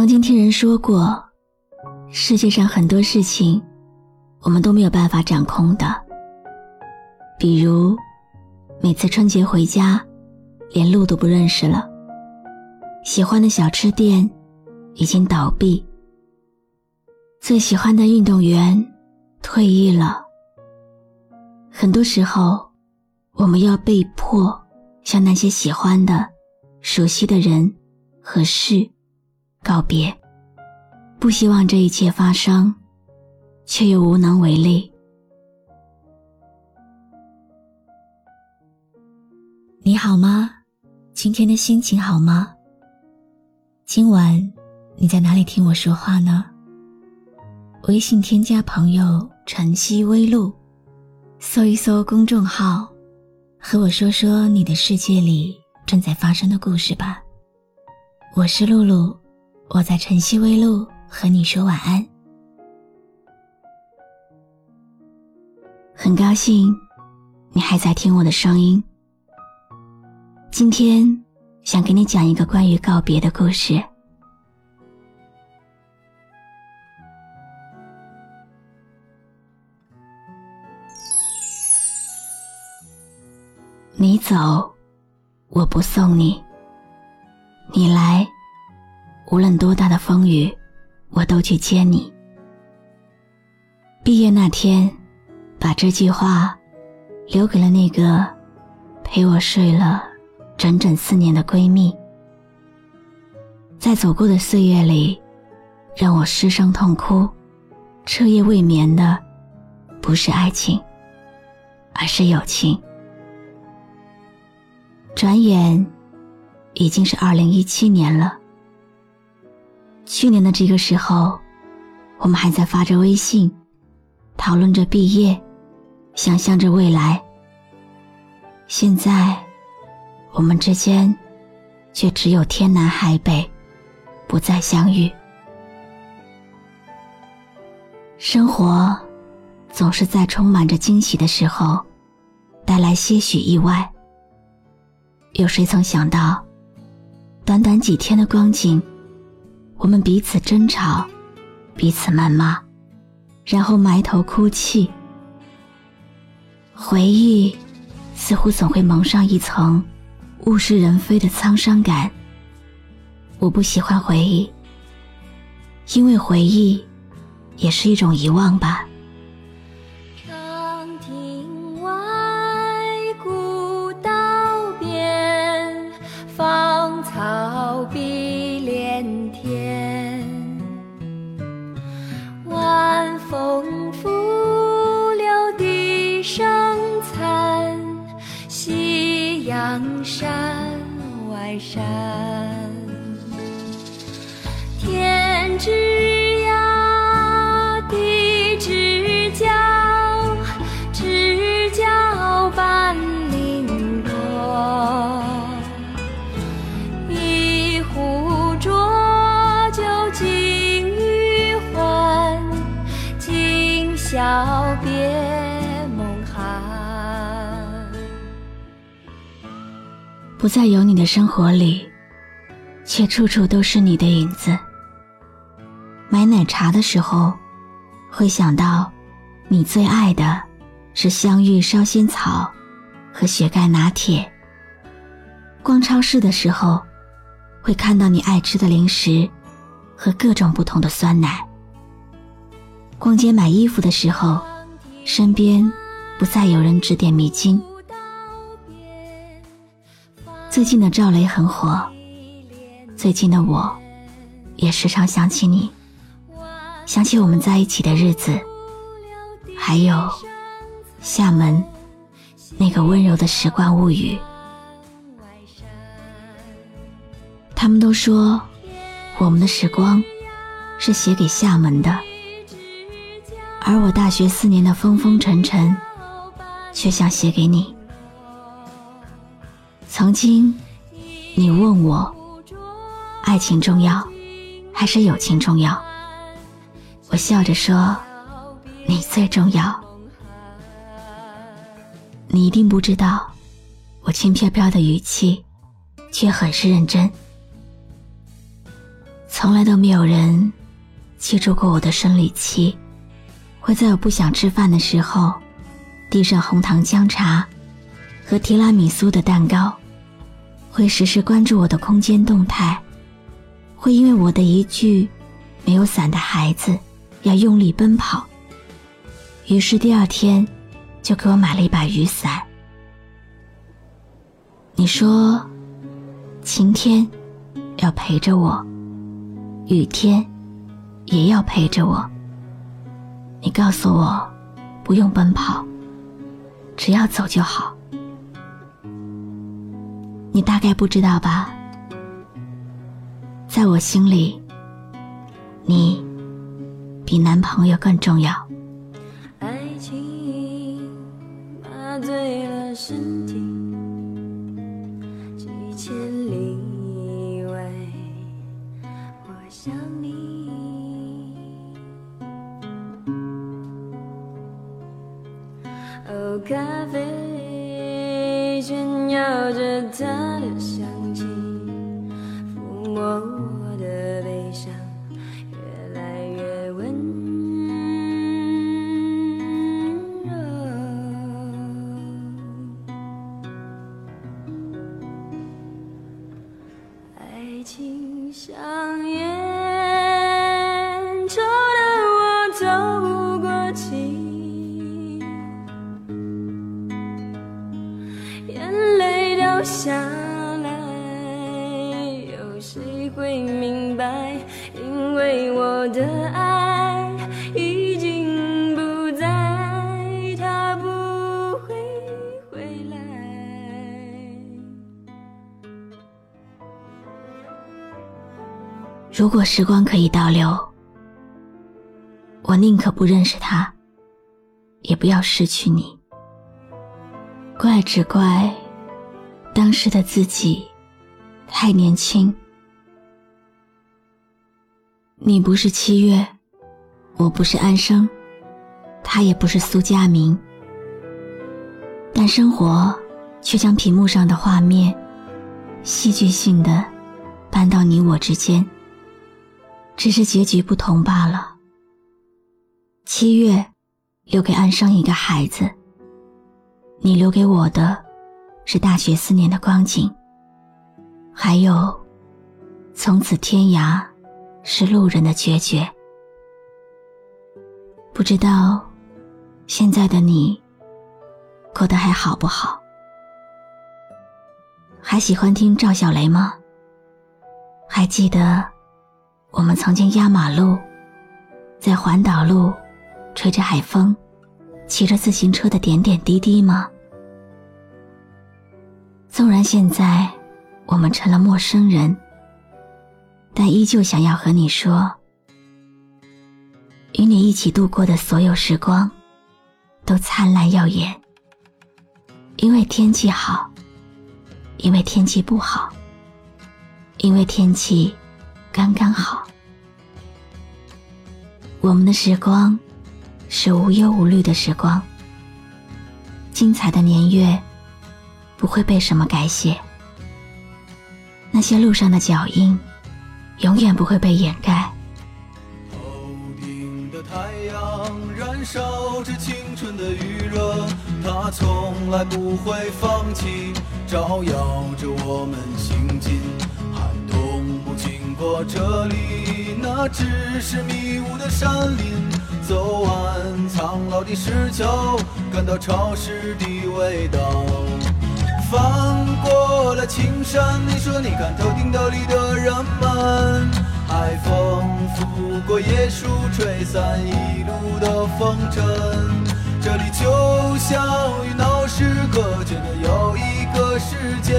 曾经听人说过，世界上很多事情，我们都没有办法掌控的。比如，每次春节回家，连路都不认识了；喜欢的小吃店已经倒闭；最喜欢的运动员退役了。很多时候，我们要被迫向那些喜欢的、熟悉的人和事。告别，不希望这一切发生，却又无能为力。你好吗？今天的心情好吗？今晚你在哪里听我说话呢？微信添加朋友“晨曦微露”，搜一搜公众号，和我说说你的世界里正在发生的故事吧。我是露露。我在晨曦微露和你说晚安，很高兴你还在听我的声音。今天想给你讲一个关于告别的故事。你走，我不送你；你来。无论多大的风雨，我都去接你。毕业那天，把这句话留给了那个陪我睡了整整四年的闺蜜。在走过的岁月里，让我失声痛哭、彻夜未眠的，不是爱情，而是友情。转眼，已经是二零一七年了。去年的这个时候，我们还在发着微信，讨论着毕业，想象着未来。现在，我们之间却只有天南海北，不再相遇。生活总是在充满着惊喜的时候，带来些许意外。有谁曾想到，短短几天的光景？我们彼此争吵，彼此谩骂，然后埋头哭泣。回忆似乎总会蒙上一层物是人非的沧桑感。我不喜欢回忆，因为回忆也是一种遗忘吧。山外山。不再有你的生活里，却处处都是你的影子。买奶茶的时候，会想到你最爱的是香芋烧仙草和雪盖拿铁。逛超市的时候，会看到你爱吃的零食和各种不同的酸奶。逛街买衣服的时候，身边不再有人指点迷津。最近的赵雷很火，最近的我，也时常想起你，想起我们在一起的日子，还有厦门那个温柔的时光物语。他们都说，我们的时光是写给厦门的，而我大学四年的风风尘尘，却想写给你。曾经，你问我，爱情重要，还是友情重要？我笑着说，你最重要。你一定不知道，我轻飘飘的语气，却很是认真。从来都没有人记住过我的生理期，会在我不想吃饭的时候，递上红糖姜茶和提拉米苏的蛋糕，会时时关注我的空间动态，会因为我的一句“没有伞的孩子”要用力奔跑，于是第二天。就给我买了一把雨伞。你说，晴天要陪着我，雨天也要陪着我。你告诉我，不用奔跑，只要走就好。你大概不知道吧？在我心里，你比男朋友更重要。着它的香气，抚摸如果时光可以倒流，我宁可不认识他，也不要失去你。怪只怪。当时的自己太年轻，你不是七月，我不是安生，他也不是苏佳明，但生活却将屏幕上的画面戏剧性的搬到你我之间，只是结局不同罢了。七月留给安生一个孩子，你留给我的。是大学四年的光景，还有从此天涯是路人的决绝。不知道现在的你过得还好不好？还喜欢听赵小雷吗？还记得我们曾经压马路，在环岛路吹着海风，骑着自行车的点点滴滴吗？纵然现在我们成了陌生人，但依旧想要和你说，与你一起度过的所有时光，都灿烂耀眼。因为天气好，因为天气不好，因为天气刚刚好。我们的时光是无忧无虑的时光，精彩的年月。不会被什么改写，那些路上的脚印，永远不会被掩盖。头顶的太阳燃烧着青春的余热，它从来不会放弃，照耀着我们行进。经过这里，那只是迷雾的山林。走完苍老的石桥，感到潮湿的味道。翻过了青山，你说你看头顶斗笠的人们，海风拂过椰树，吹散一路的风尘。这里就像与闹市隔绝的又一个世界，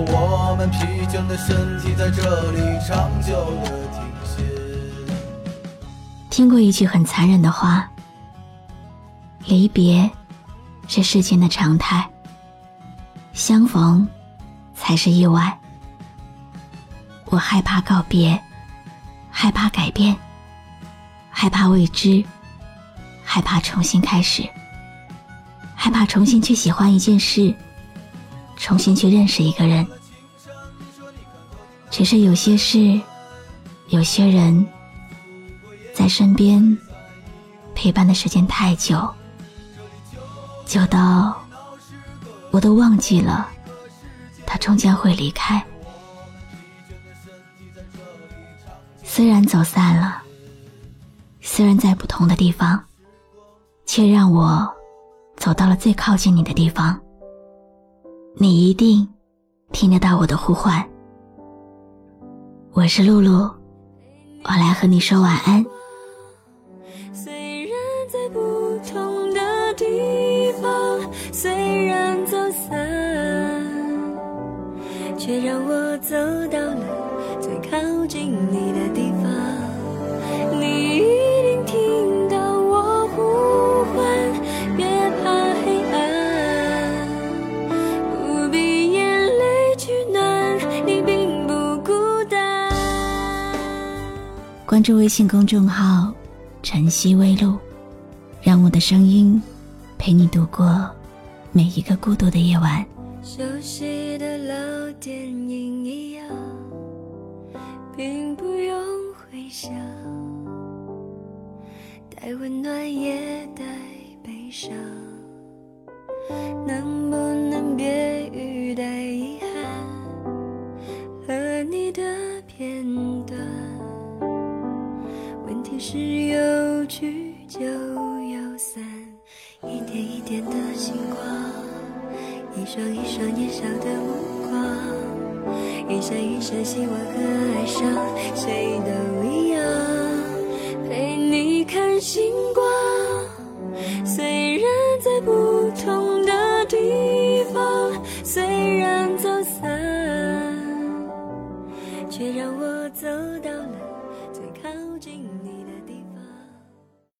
我们疲倦的身体在这里长久的停歇。听过一句很残忍的话：离别是世间的常态，相逢才是意外。我害怕告别，害怕改变，害怕未知，害怕重新开始，害怕重新去喜欢一件事，重新去认识一个人。只是有些事，有些人。在身边陪伴的时间太久，久到我都忘记了他终将会离开。虽然走散了，虽然在不同的地方，却让我走到了最靠近你的地方。你一定听得到我的呼唤。我是露露，我来和你说晚安。虽然在不同的地方，虽然走散，却让我走关注微信公众号“晨曦微露”，让我的声音陪你度过。每一个孤独的夜晚，熟悉的老电影一样，并不用回想，带温暖也带悲伤，能是有聚就有散。一点一点的星光，一双一双年少的目光，一闪一闪希望和哀伤，谁都一样，